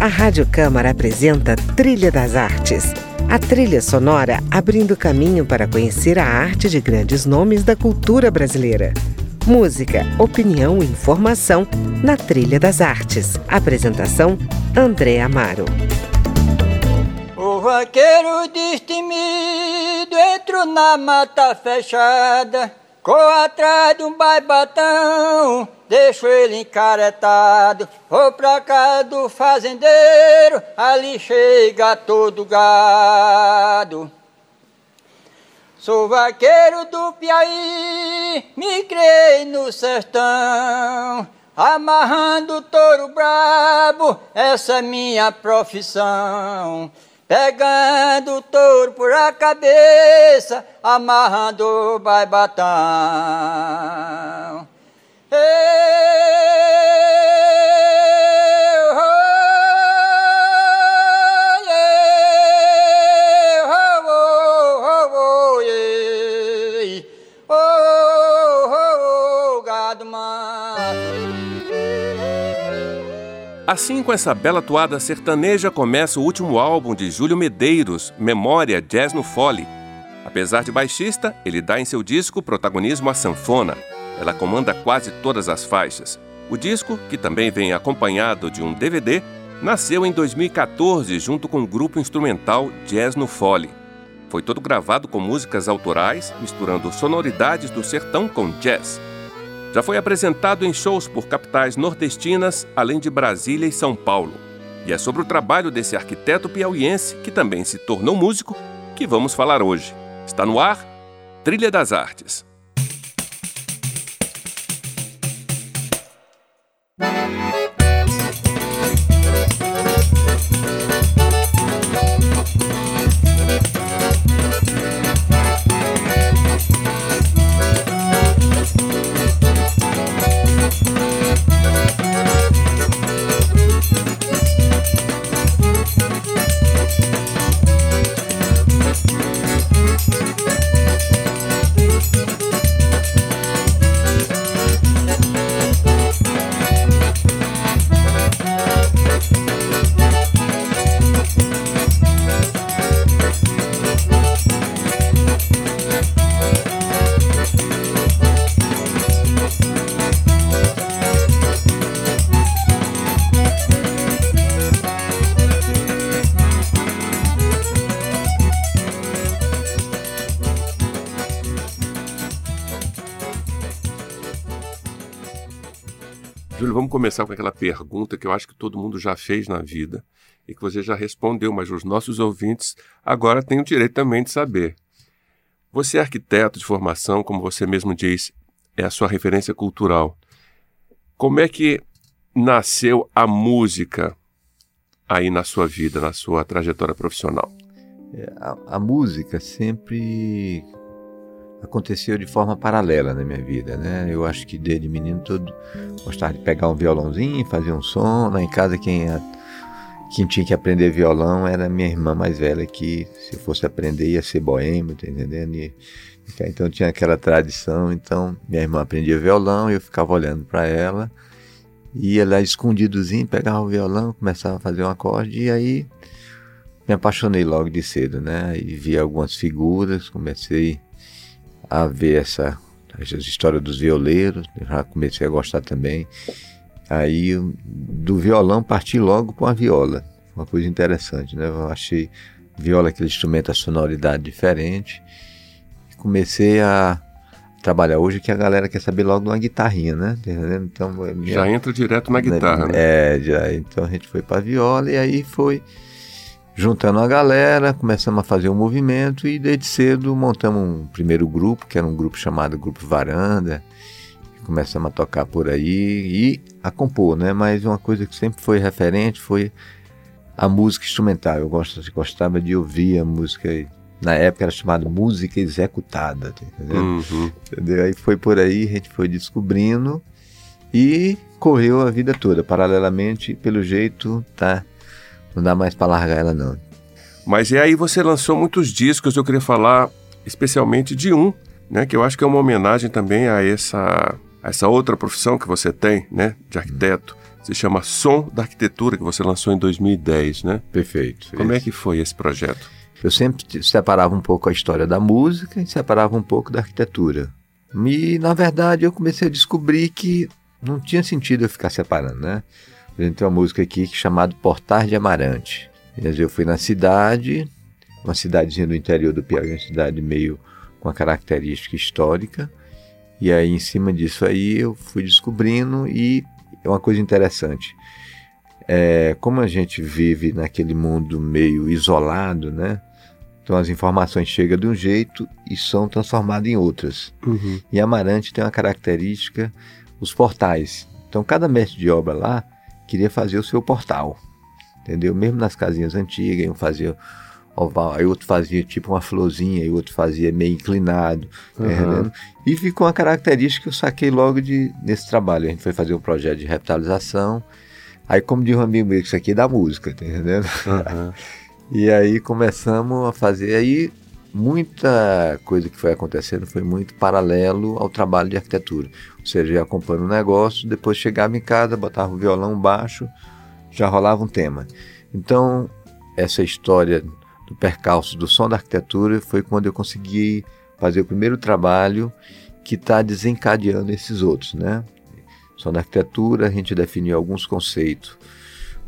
A Rádio Câmara apresenta Trilha das Artes. A trilha sonora abrindo caminho para conhecer a arte de grandes nomes da cultura brasileira. Música, opinião e informação na Trilha das Artes. Apresentação: André Amaro. O vaqueiro destemido entrou na mata fechada, corre atrás de um baibatão deixo ele encaretado. Vou pra casa do fazendeiro, ali chega todo gado. Sou vaqueiro do Piauí, me criei no sertão. Amarrando touro brabo, essa é minha profissão. Pegando touro por a cabeça, amarrando o baibatão. Assim, com essa bela toada sertaneja, começa o último álbum de Júlio Medeiros, Memória Jazz no Fole. Apesar de baixista, ele dá em seu disco protagonismo à sanfona. Ela comanda quase todas as faixas. O disco, que também vem acompanhado de um DVD, nasceu em 2014 junto com o grupo instrumental Jazz no Fole. Foi todo gravado com músicas autorais, misturando sonoridades do sertão com jazz. Já foi apresentado em shows por capitais nordestinas, além de Brasília e São Paulo. E é sobre o trabalho desse arquiteto piauiense, que também se tornou músico, que vamos falar hoje. Está no ar Trilha das Artes. Júlio, vamos começar com aquela pergunta que eu acho que todo mundo já fez na vida e que você já respondeu, mas os nossos ouvintes agora têm o direito também de saber. Você é arquiteto de formação, como você mesmo diz, é a sua referência cultural. Como é que nasceu a música aí na sua vida, na sua trajetória profissional? É, a, a música sempre aconteceu de forma paralela na minha vida, né? Eu acho que desde menino todo gostava de pegar um violãozinho, fazer um som. Lá em casa quem, quem tinha que aprender violão era minha irmã mais velha que se fosse aprender ia ser boêmio, tá entendendo? E, então tinha aquela tradição, então minha irmã aprendia violão, eu ficava olhando para ela, ia lá escondidozinho, pegava o violão, começava a fazer um acorde e aí me apaixonei logo de cedo, né? E vi algumas figuras, comecei a ver essa, essa história dos violeiros, já comecei a gostar também. Aí do violão parti logo com a viola, uma coisa interessante, né? Eu achei viola aquele instrumento a sonoridade diferente. Comecei a trabalhar hoje que a galera quer saber logo uma guitarrinha, né? Então é minha, já entra direto na guitarra. Né? É, já. Então a gente foi para viola e aí foi juntando a galera, começamos a fazer um movimento e desde cedo montamos um primeiro grupo, que era um grupo chamado Grupo Varanda. Começamos a tocar por aí e a compor, né? Mas uma coisa que sempre foi referente foi a música instrumental. Eu gostava de ouvir a música, na época era chamada música executada, tá entendeu? Uhum. entendeu? Aí foi por aí, a gente foi descobrindo e correu a vida toda. Paralelamente, pelo jeito, tá não dá mais para largar ela não. Mas e aí você lançou muitos discos, eu queria falar especialmente de um, né, que eu acho que é uma homenagem também a essa a essa outra profissão que você tem, né, de arquiteto. se chama Som da Arquitetura, que você lançou em 2010, né? Perfeito. Como esse. é que foi esse projeto? Eu sempre separava um pouco a história da música e separava um pouco da arquitetura. E, na verdade, eu comecei a descobrir que não tinha sentido eu ficar separando, né? A gente tem uma música aqui chamada Portar de Amarante. Eu fui na cidade, uma cidadezinha do interior do Piauí, uma cidade meio com a característica histórica. E aí, em cima disso aí, eu fui descobrindo e é uma coisa interessante. É, como a gente vive naquele mundo meio isolado, né? Então as informações chegam de um jeito e são transformadas em outras. Uhum. E Amarante tem uma característica, os portais. Então cada mestre de obra lá queria fazer o seu portal, entendeu? Mesmo nas casinhas antigas, um fazia oval, aí outro fazia tipo uma florzinha, e outro fazia meio inclinado, uhum. e ficou uma característica que eu saquei logo de, nesse trabalho. A gente foi fazer um projeto de revitalização, aí como diz um amigo meu, isso aqui é da música, tá entendendo? Uhum. E aí começamos a fazer. Aí muita coisa que foi acontecendo foi muito paralelo ao trabalho de arquitetura. Ou seja, eu acompanho o negócio, depois chegava em casa, botava o violão baixo, já rolava um tema. Então, essa história do percalço do som da arquitetura foi quando eu consegui fazer o primeiro trabalho que está desencadeando esses outros, né? Som da arquitetura, a gente definiu alguns conceitos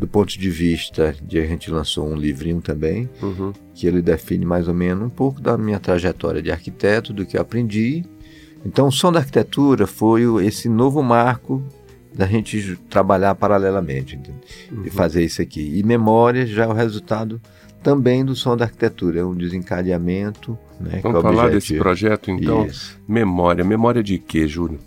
do ponto de vista de a gente lançou um livrinho também, uhum. que ele define mais ou menos um pouco da minha trajetória de arquiteto, do que eu aprendi. Então, o som da arquitetura foi esse novo marco da gente trabalhar paralelamente uhum. e fazer isso aqui. E memória já é o resultado também do som da arquitetura, é um desencadeamento. Né, Vamos falar desse projeto então? Isso. Memória. Memória de quê, Júlio?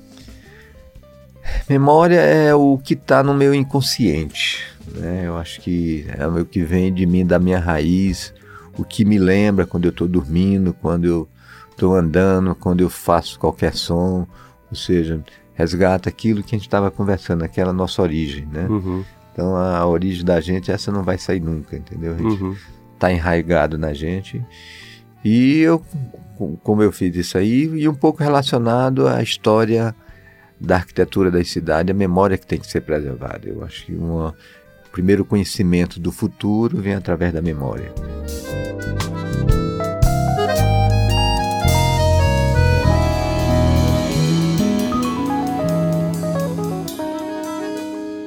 Memória é o que está no meu inconsciente. Né? Eu acho que é o que vem de mim, da minha raiz, o que me lembra quando eu estou dormindo, quando eu estou andando, quando eu faço qualquer som. Ou seja, resgata aquilo que a gente estava conversando, aquela nossa origem. Né? Uhum. Então a origem da gente, essa não vai sair nunca, entendeu? A gente uhum. tá enraigado na gente. E eu, como eu fiz isso aí, e um pouco relacionado à história da arquitetura da cidade, a memória que tem que ser preservada. Eu acho que uma, primeiro conhecimento do futuro vem através da memória.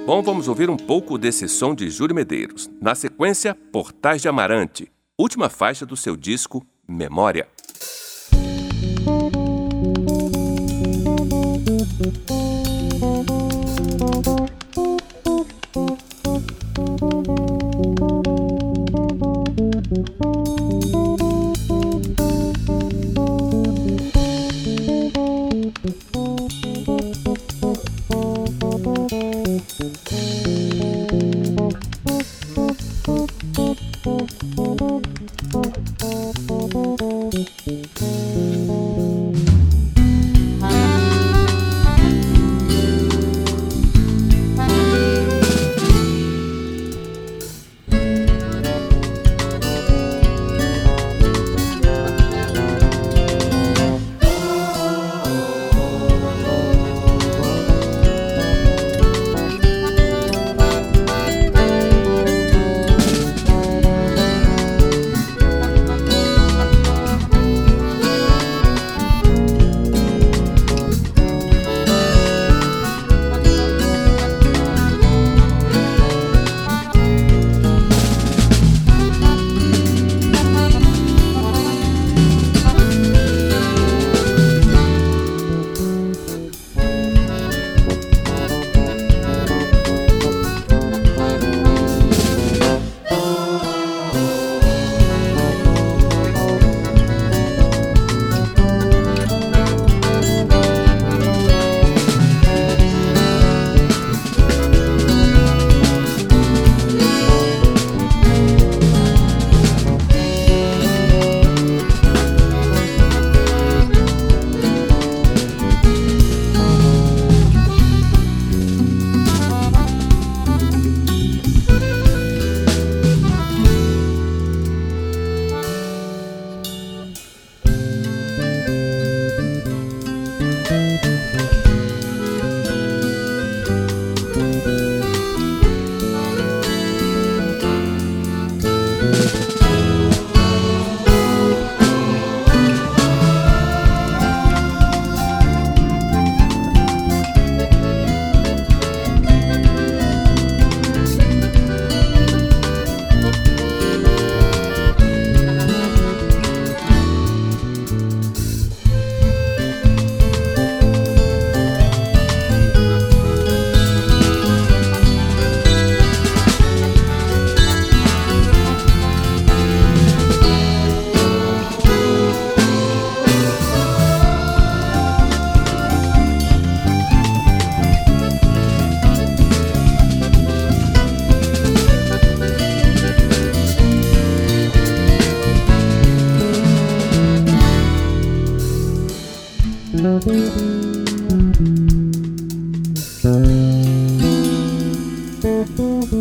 Bom, vamos ouvir um pouco desse som de Júlio Medeiros. Na sequência, Portais de Amarante, última faixa do seu disco Memória. Música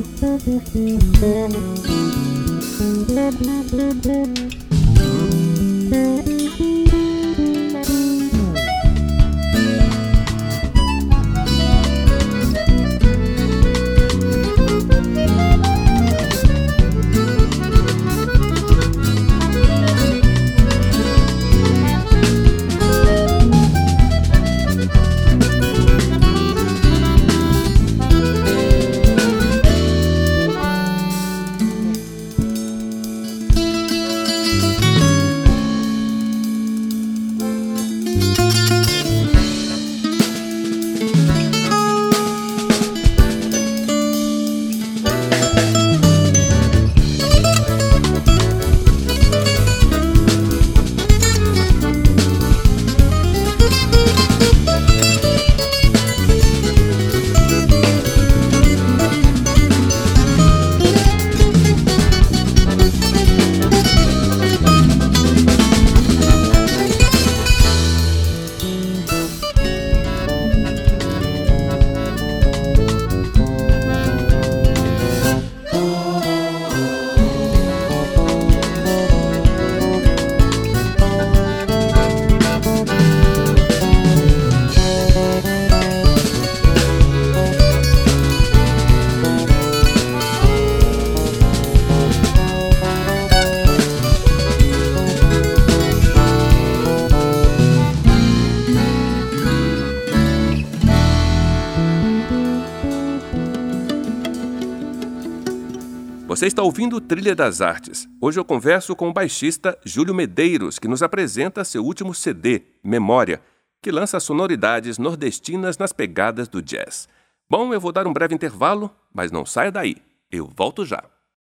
Thank you. Você está ouvindo Trilha das Artes. Hoje eu converso com o baixista Júlio Medeiros, que nos apresenta seu último CD, Memória, que lança sonoridades nordestinas nas pegadas do jazz. Bom, eu vou dar um breve intervalo, mas não saia daí. Eu volto já.